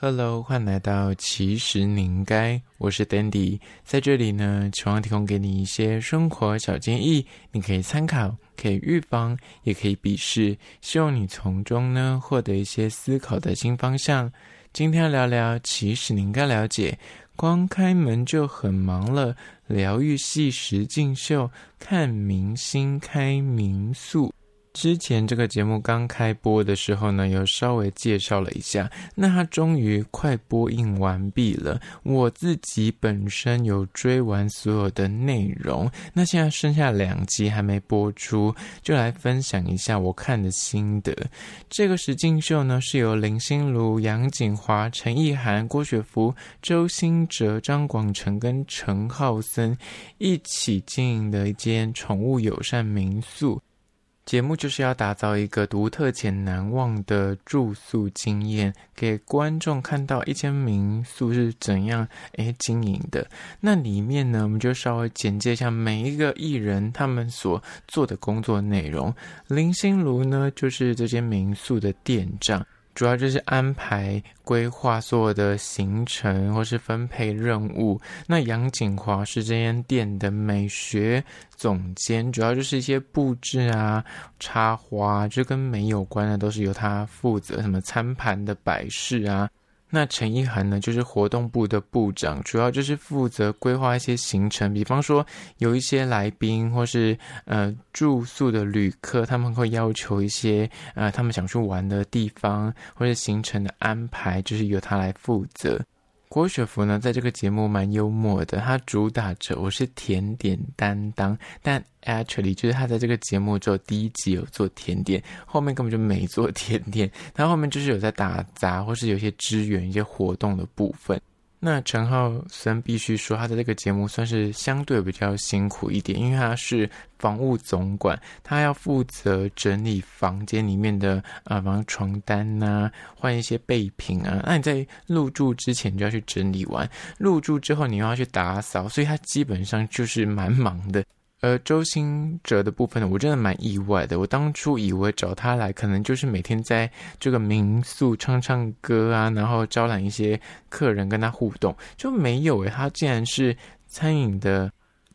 Hello，欢迎来到其实你应该，我是 Dandy，在这里呢，希望提供给你一些生活小建议，你可以参考，可以预防，也可以鄙视，希望你从中呢获得一些思考的新方向。今天要聊聊，其实你应该了解，光开门就很忙了，疗愈系实境秀，看明星开民宿。之前这个节目刚开播的时候呢，有稍微介绍了一下。那它终于快播映完毕了，我自己本身有追完所有的内容。那现在剩下两集还没播出，就来分享一下我看的心得。这个实境秀呢，是由林心如、杨谨华、陈意涵、郭雪芙、周兴哲、张广成跟陈浩森一起经营的一间宠物友善民宿。节目就是要打造一个独特且难忘的住宿经验，给观众看到一间民宿是怎样诶经营的。那里面呢，我们就稍微简介一下每一个艺人他们所做的工作内容。林心如呢，就是这间民宿的店长。主要就是安排规划所有的行程，或是分配任务。那杨景华是这间店的美学总监，主要就是一些布置啊、插花，就跟美有关的都是由他负责，什么餐盘的摆饰啊。那陈一涵呢，就是活动部的部长，主要就是负责规划一些行程，比方说有一些来宾或是呃住宿的旅客，他们会要求一些呃他们想去玩的地方或者行程的安排，就是由他来负责。郭雪芙呢，在这个节目蛮幽默的，她主打着我是甜点担当，但 actually 就是她在这个节目只有第一集有做甜点，后面根本就没做甜点，她后面就是有在打杂或是有些支援一些活动的部分。那陈浩森必须说，他的这个节目算是相对比较辛苦一点，因为他是房务总管，他要负责整理房间里面的啊，比方床单呐、换一些备品啊。那你在入住之前就要去整理完，入住之后你又要去打扫，所以他基本上就是蛮忙的。而，周星哲的部分呢，我真的蛮意外的。我当初以为找他来，可能就是每天在这个民宿唱唱歌啊，然后招揽一些客人跟他互动，就没有诶，他竟然是餐饮的。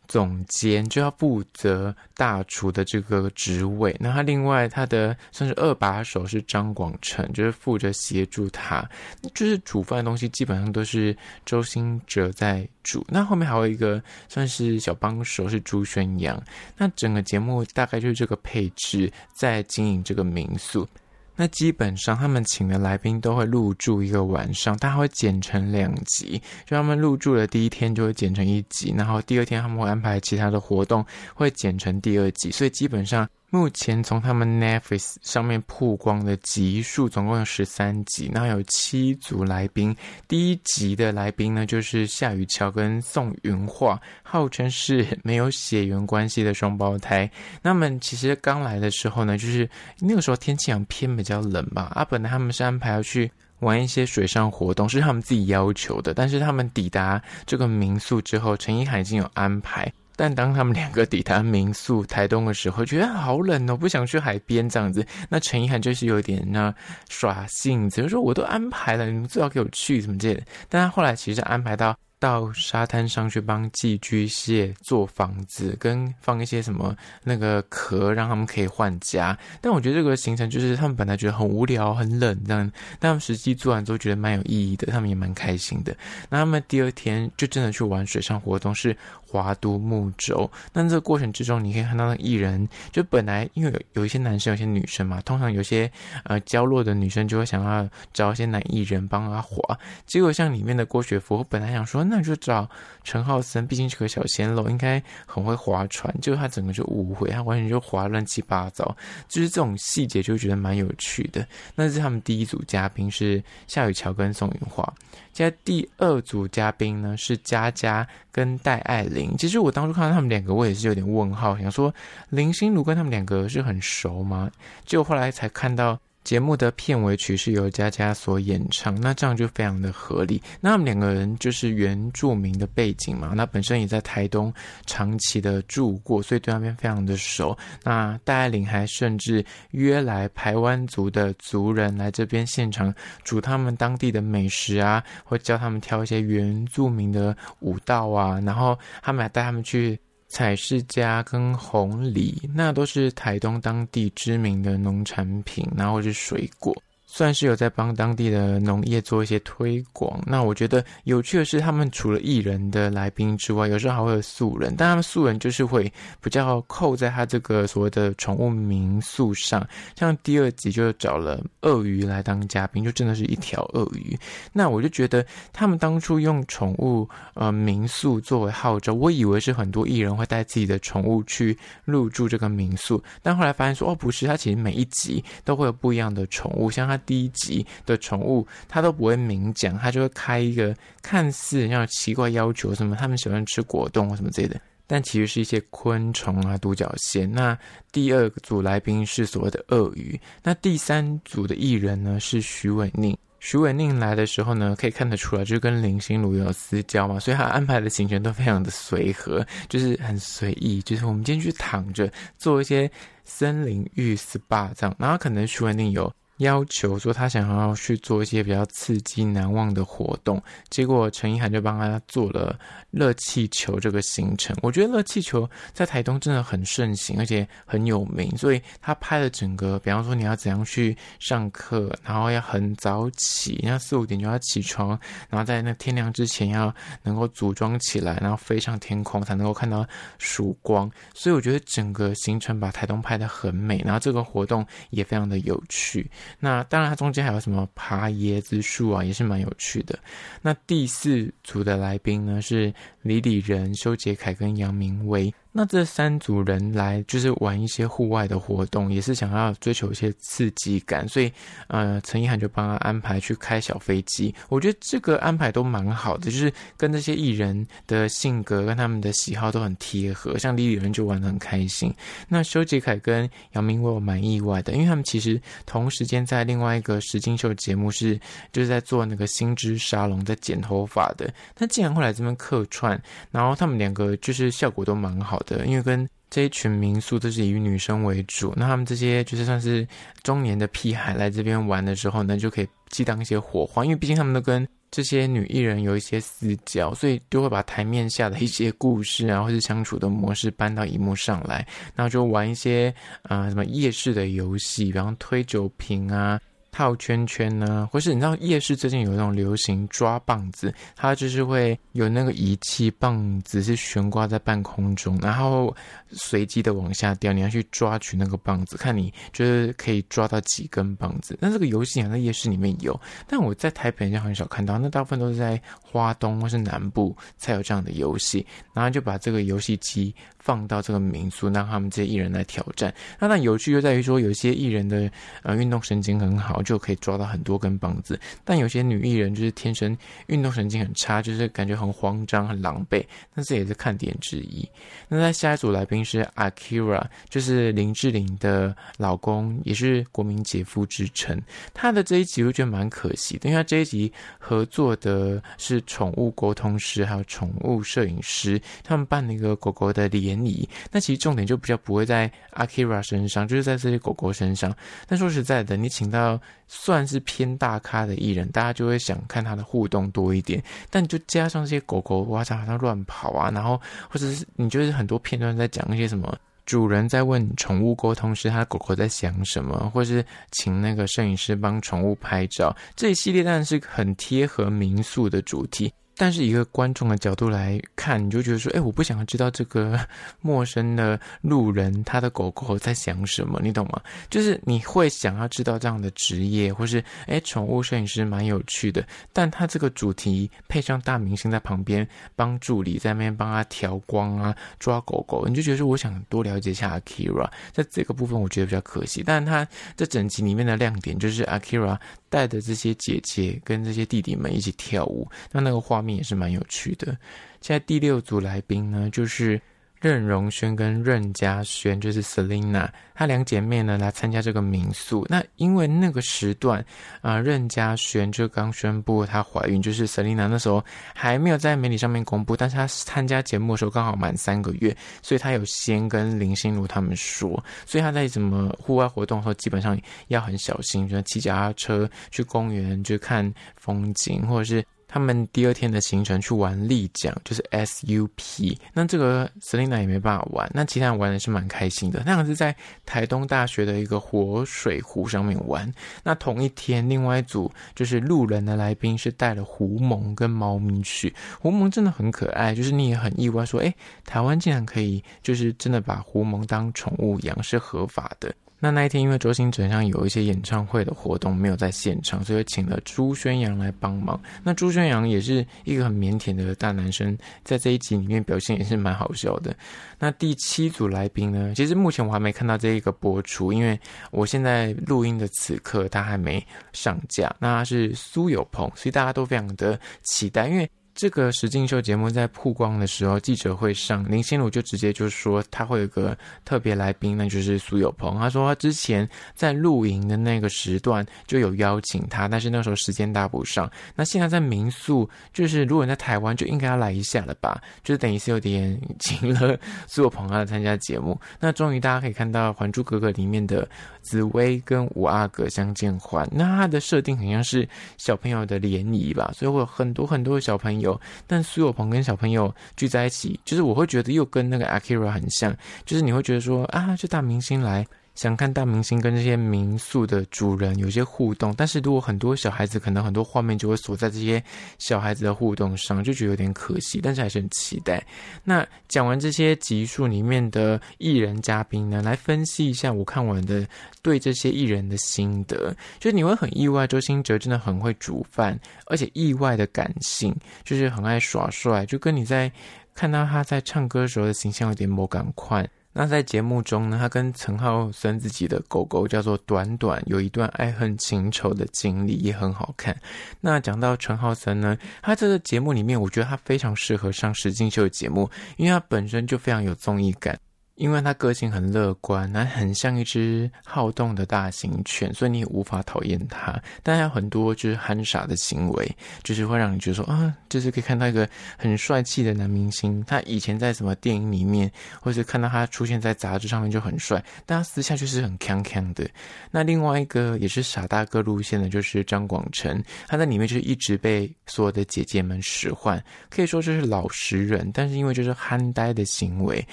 总监就要负责大厨的这个职位，那他另外他的算是二把手是张广成，就是负责协助他，就是煮饭的东西基本上都是周兴哲在煮。那后面还有一个算是小帮手是朱轩洋，那整个节目大概就是这个配置在经营这个民宿。那基本上他们请的来宾都会入住一个晚上，他会剪成两集，就他们入住的第一天就会剪成一集，然后第二天他们会安排其他的活动，会剪成第二集，所以基本上。目前从他们 Netflix 上面曝光的集数总共有十三集，然后有七组来宾。第一集的来宾呢，就是夏雨乔跟宋芸樺，号称是没有血缘关系的双胞胎。那么其实刚来的时候呢，就是那个时候天气好像偏比较冷吧。啊，本来他们是安排要去玩一些水上活动，是他们自己要求的。但是他们抵达这个民宿之后，陈意涵已经有安排。但当他们两个抵达民宿台东的时候，觉得好冷哦，不想去海边这样子。那陈意涵就是有点那耍性子，就说我都安排了，你们最好给我去什么之类的。但他后来其实安排到。到沙滩上去帮寄居蟹做房子，跟放一些什么那个壳，让他们可以换家。但我觉得这个行程就是他们本来觉得很无聊、很冷这样，但实际做完之后觉得蛮有意义的，他们也蛮开心的。那他们第二天就真的去玩水上活动，是划独木舟。那这个过程之中，你可以看到那艺人，就本来因为有有一些男生，有些女生嘛，通常有些呃娇弱的女生就会想要找一些男艺人帮他滑。结果像里面的郭雪芙，本来想说。那你就找陈浩森，毕竟是个小鲜肉，应该很会划船。结果他整个就误会，他完全就划乱七八糟。就是这种细节，就觉得蛮有趣的。那是他们第一组嘉宾是夏雨乔跟宋芸樺。现在第二组嘉宾呢是佳佳跟戴爱玲。其实我当初看到他们两个，我也是有点问号，想说林心如跟他们两个是很熟吗？结果后来才看到。节目的片尾曲是由佳佳所演唱，那这样就非常的合理。那他们两个人就是原住民的背景嘛，那本身也在台东长期的住过，所以对那边非常的熟。那戴爱玲还甚至约来排湾族的族人来这边现场煮他们当地的美食啊，或教他们跳一些原住民的舞蹈啊，然后他们还带他们去。彩释迦跟红梨，那都是台东当地知名的农产品，然后是水果。算是有在帮当地的农业做一些推广。那我觉得有趣的是，他们除了艺人的来宾之外，有时候还会有素人，但他们素人就是会比较扣在他这个所谓的宠物民宿上。像第二集就找了鳄鱼来当嘉宾，就真的是一条鳄鱼。那我就觉得他们当初用宠物呃民宿作为号召，我以为是很多艺人会带自己的宠物去入住这个民宿，但后来发现说哦不是，他其实每一集都会有不一样的宠物，像他。第一集的宠物，他都不会明讲，他就会开一个看似像奇怪要求什么，他们喜欢吃果冻或什么之类的，但其实是一些昆虫啊、独角仙。那第二组来宾是所谓的鳄鱼，那第三组的艺人呢是许玮宁。许玮宁来的时候呢，可以看得出来，就是跟林心如有私交嘛，所以他安排的行程都非常的随和，就是很随意，就是我们今天去躺着做一些森林浴 SPA 这样，然后可能许玮宁有。要求说他想要去做一些比较刺激难忘的活动，结果陈意涵就帮他做了热气球这个行程。我觉得热气球在台东真的很盛行，而且很有名，所以他拍了整个，比方说你要怎样去上课，然后要很早起，要四五点就要起床，然后在那天亮之前要能够组装起来，然后飞上天空才能够看到曙光。所以我觉得整个行程把台东拍得很美，然后这个活动也非常的有趣。那当然，它中间还有什么爬椰子树啊，也是蛮有趣的。那第四组的来宾呢，是李李仁、修杰楷跟杨明威。那这三组人来就是玩一些户外的活动，也是想要追求一些刺激感，所以呃，陈意涵就帮他安排去开小飞机。我觉得这个安排都蛮好的，就是跟这些艺人的性格跟他们的喜好都很贴合。像李李仁就玩得很开心。那修杰楷跟杨明威我蛮意外的，因为他们其实同时间在另外一个实境秀节目是就是在做那个新知沙龙，在剪头发的。但竟然会来这边客串，然后他们两个就是效果都蛮好的。因为跟这一群民宿都是以女生为主，那他们这些就是算是中年的屁孩来这边玩的时候呢，就可以激荡一些火花。因为毕竟他们都跟这些女艺人有一些私交，所以就会把台面下的一些故事啊，或是相处的模式搬到荧幕上来，然后就玩一些、呃、什么夜市的游戏，比方推酒瓶啊。套圈圈呢，或是你知道夜市最近有那种流行抓棒子，它就是会有那个仪器，棒子是悬挂在半空中，然后随机的往下掉，你要去抓取那个棒子，看你就是可以抓到几根棒子。那这个游戏好像在夜市里面有，但我在台北好像很少看到，那大部分都是在花东或是南部才有这样的游戏，然后就把这个游戏机放到这个民宿，让他们这些艺人来挑战。那那有趣就在于说，有些艺人的呃运动神经很好。就可以抓到很多根棒子，但有些女艺人就是天生运动神经很差，就是感觉很慌张、很狼狈，那这也是看点之一。那在下一组来宾是 Akira，就是林志玲的老公，也是国民姐夫之称。他的这一集我觉得蛮可惜的，因为他这一集合作的是宠物沟通师，还有宠物摄影师，他们办了一个狗狗的联谊。那其实重点就比较不会在 Akira 身上，就是在这些狗狗身上。但说实在的，你请到算是偏大咖的艺人，大家就会想看他的互动多一点。但就加上这些狗狗哇，好像乱跑啊，然后或者是你就是很多片段在讲一些什么，主人在问宠物沟通时，他狗狗在想什么，或是请那个摄影师帮宠物拍照，这一系列当然是很贴合民宿的主题。但是一个观众的角度来看，你就觉得说，哎，我不想要知道这个 陌生的路人他的狗狗在想什么，你懂吗？就是你会想要知道这样的职业，或是哎，宠物摄影师蛮有趣的，但他这个主题配上大明星在旁边帮助理在那边帮他调光啊，抓狗狗，你就觉得说，我想多了解一下 Akira，在这个部分我觉得比较可惜。但他这整集里面的亮点就是 Akira 带着这些姐姐跟这些弟弟们一起跳舞，那那个画面也是蛮有趣的。现在第六组来宾呢，就是任容萱跟任家萱，就是 Selina，她两姐妹呢来参加这个民宿。那因为那个时段啊、任家萱就刚宣布她怀孕，就是 Selina 那时候还没有在媒体上面公布，但是她参加节目的时候刚好满三个月，所以她有先跟林心如他们说，所以她在什么户外活动的时候，基本上要很小心，就骑脚踏车去公园去看风景，或者是。他们第二天的行程去玩立桨，就是 SUP。那这个 Selina 也没办法玩，那其他人玩的是蛮开心的。那个是在台东大学的一个活水湖上面玩。那同一天，另外一组就是路人的来宾是带了狐獴跟猫咪去。狐獴真的很可爱，就是你也很意外说，哎，台湾竟然可以就是真的把狐獴当宠物养，是合法的。那那一天，因为周兴哲上有一些演唱会的活动没有在现场，所以请了朱轩洋来帮忙。那朱轩洋也是一个很腼腆的大男生，在这一集里面表现也是蛮好笑的。那第七组来宾呢？其实目前我还没看到这一个播出，因为我现在录音的此刻他还没上架。那他是苏有朋，所以大家都非常的期待，因为。这个实境秀节目在曝光的时候，记者会上，林心如就直接就说他会有个特别来宾，那就是苏有朋。他说他之前在露营的那个时段就有邀请他，但是那时候时间搭不上。那现在在民宿，就是如果你在台湾，就应该要来一下了吧？就是等于是有点请了苏有朋来参加节目。那终于大家可以看到《还珠格格》里面的紫薇跟五阿哥相见欢，那他的设定很像是小朋友的联谊吧，所以会有很多很多的小朋友。有，但苏有朋跟小朋友聚在一起，就是我会觉得又跟那个 Akira 很像，就是你会觉得说啊，这大明星来。想看大明星跟这些民宿的主人有些互动，但是如果很多小孩子，可能很多画面就会锁在这些小孩子的互动上，就觉得有点可惜。但是还是很期待。那讲完这些集数里面的艺人嘉宾呢，来分析一下我看完的对这些艺人的心得，就是你会很意外，周兴哲真的很会煮饭，而且意外的感性，就是很爱耍帅，就跟你在看到他在唱歌时候的形象有点不赶快。那在节目中呢，他跟陈浩森自己的狗狗叫做短短，有一段爱恨情仇的经历，也很好看。那讲到陈浩森呢，他这个节目里面，我觉得他非常适合上实境秀节目，因为他本身就非常有综艺感。因为他个性很乐观，那很像一只好动的大型犬，所以你也无法讨厌他。但他有很多就是憨傻的行为，就是会让你觉得说啊，就是可以看到一个很帅气的男明星。他以前在什么电影里面，或是看到他出现在杂志上面就很帅，但他私下就是很锵锵的。那另外一个也是傻大哥路线的，就是张广成，他在里面就是一直被所有的姐姐们使唤，可以说这是老实人，但是因为就是憨呆的行为，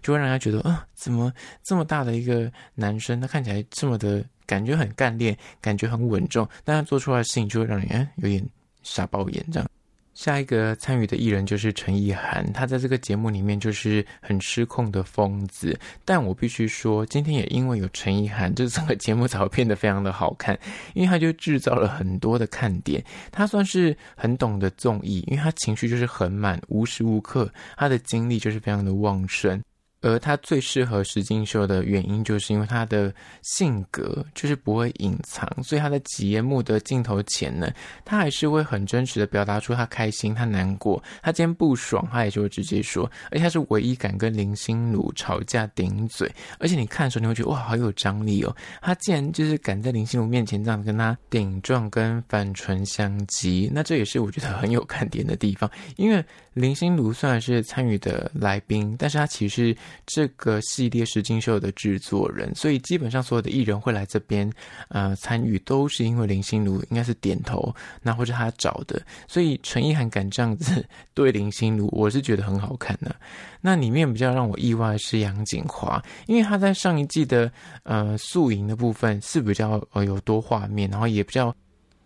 就会让人家觉得。怎么这么大的一个男生，他看起来这么的感觉很干练，感觉很稳重，但他做出来的事情就会让人有点傻爆眼这样。下一个参与的艺人就是陈意涵，他在这个节目里面就是很失控的疯子。但我必须说，今天也因为有陈意涵，这整个节目才会变得非常的好看，因为他就制造了很多的看点。他算是很懂得综艺，因为他情绪就是很满，无时无刻他的精力就是非常的旺盛。而他最适合实境秀的原因，就是因为他的性格就是不会隐藏，所以他在节目的镜头前呢，他还是会很真实的表达出他开心、他难过，他今天不爽，他也就会直接说。而且他是唯一敢跟林心如吵架顶嘴，而且你看的时候你会觉得哇，好有张力哦！他竟然就是敢在林心如面前这样跟他顶撞跟反唇相讥，那这也是我觉得很有看点的地方，因为林心如虽然是参与的来宾，但是他其实。这个系列实境秀的制作人，所以基本上所有的艺人会来这边，呃，参与都是因为林心如应该是点头，那或者他找的，所以陈意涵敢这样子 对林心如，我是觉得很好看的。那里面比较让我意外的是杨谨华，因为他在上一季的呃素营的部分是比较呃有多画面，然后也比较。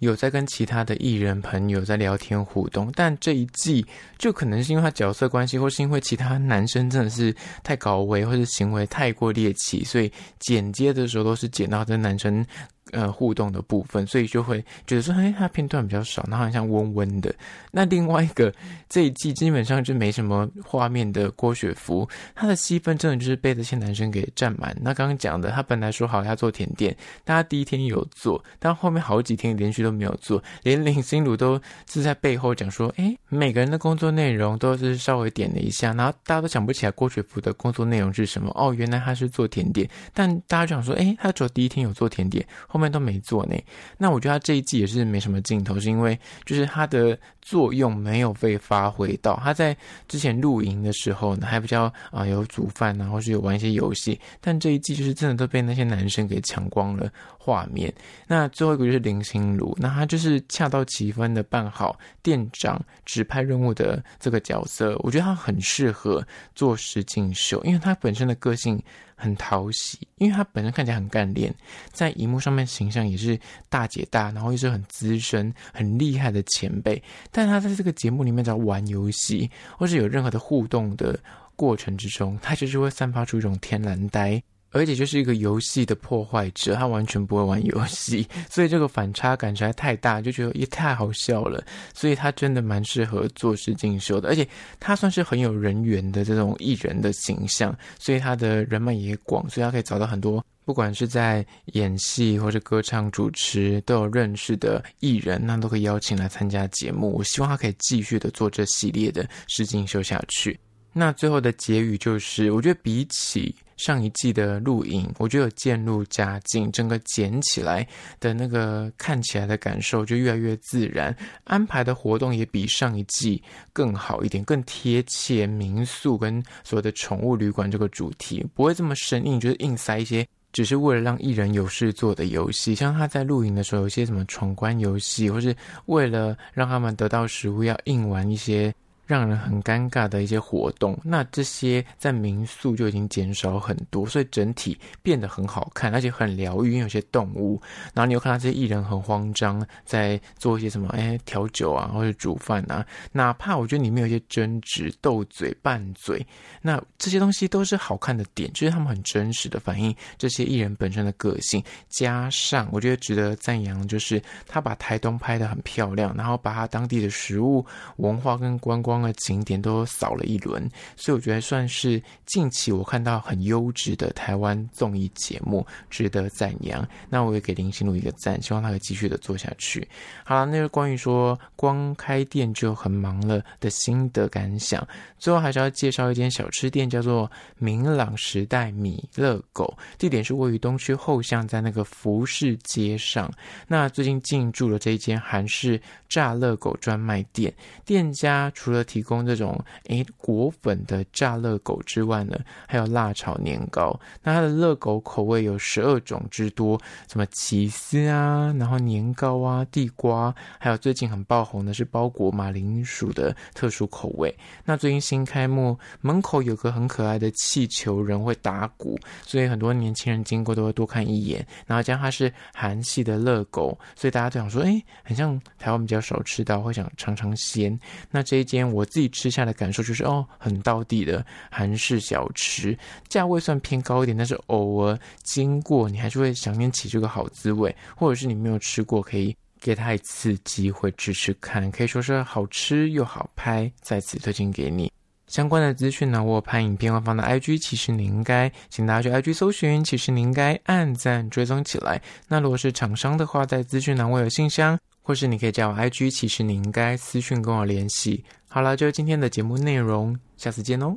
有在跟其他的艺人朋友在聊天互动，但这一季就可能是因为他角色关系，或是因为其他男生真的是太高危，或者行为太过猎奇，所以剪接的时候都是剪到这男生呃，互动的部分，所以就会觉得说，哎，他片段比较少，然后好像温温的。那另外一个 这一季基本上就没什么画面的郭雪芙，她的戏份真的就是被这些男生给占满。那刚刚讲的，他本来说好要做甜点，但他第一天有做，但后面好几天连续都没有做，连林心如都是在背后讲说，哎，每个人的工作内容都是稍微点了一下，然后大家都想不起来郭雪芙的工作内容是什么。哦，原来她是做甜点，但大家就想说，哎，她只有第一天有做甜点，后面。都没做呢，那我觉得他这一季也是没什么镜头，是因为就是他的作用没有被发挥到。他在之前露营的时候呢，还比较啊、有煮饭啊，或是有玩一些游戏，但这一季就是真的都被那些男生给抢光了画面。那最后一个就是林心如，那他就是恰到其分的办好店长指派任务的这个角色，我觉得他很适合做实境秀，因为他本身的个性。很讨喜，因为她本身看起来很干练，在荧幕上面形象也是大姐大，然后又是很资深、很厉害的前辈。但他在这个节目里面，只要玩游戏或是有任何的互动的过程之中，他就是会散发出一种天然呆。而且就是一个游戏的破坏者，他完全不会玩游戏，所以这个反差感实在太大，就觉得也太好笑了。所以他真的蛮适合做实境秀的，而且他算是很有人缘的这种艺人的形象，所以他的人脉也广，所以他可以找到很多不管是在演戏或者歌唱、主持都有认识的艺人，那都可以邀请来参加节目。我希望他可以继续的做这系列的试镜秀下去。那最后的结语就是，我觉得比起。上一季的录影，我觉得有渐入佳境，整个剪起来的那个看起来的感受就越来越自然，安排的活动也比上一季更好一点，更贴切民宿跟所谓的宠物旅馆这个主题，不会这么生硬，就是硬塞一些只是为了让艺人有事做的游戏，像他在露营的时候，有些什么闯关游戏，或是为了让他们得到食物要硬玩一些。让人很尴尬的一些活动，那这些在民宿就已经减少很多，所以整体变得很好看，而且很疗愈。因为有些动物，然后你又看到这些艺人很慌张，在做一些什么，哎，调酒啊，或者煮饭啊。哪怕我觉得里面有一些争执、斗嘴、拌嘴，那这些东西都是好看的点，就是他们很真实的反映这些艺人本身的个性。加上我觉得值得赞扬，就是他把台东拍得很漂亮，然后把他当地的食物、文化跟观光。光的景点都扫了一轮，所以我觉得算是近期我看到很优质的台湾综艺节目，值得赞扬。那我也给林心如一个赞，希望他可以继续的做下去。好了，那个关于说光开店就很忙了的心得感想，最后还是要介绍一间小吃店，叫做明朗时代米乐狗，地点是位于东区后巷，在那个服饰街上。那最近进驻了这一间韩式炸乐狗专卖店，店家除了提供这种诶果粉的炸乐狗之外呢，还有辣炒年糕。那它的乐狗口味有十二种之多，什么起司啊，然后年糕啊，地瓜，还有最近很爆红的是包裹马铃薯的特殊口味。那最近新开幕，门口有个很可爱的气球人会打鼓，所以很多年轻人经过都会多看一眼。然后加上它是韩系的乐狗，所以大家都想说，诶，很像台湾比较少吃到，会想尝尝鲜。那这一间。我自己吃下的感受就是哦，很道地的韩式小吃，价位算偏高一点，但是偶尔经过，你还是会想念起这个好滋味，或者是你没有吃过，可以给他一次机会吃吃看，可以说是好吃又好拍，在此推荐给你。相关的资讯呢，我有拍影片会放到 IG，其实你应该请大家去 IG 搜寻，其实你应该按赞追踪起来。那如果是厂商的话，在资讯栏我有信箱。或是你可以加我 IG，其实你应该私讯跟我联系。好了，就是今天的节目内容，下次见哦。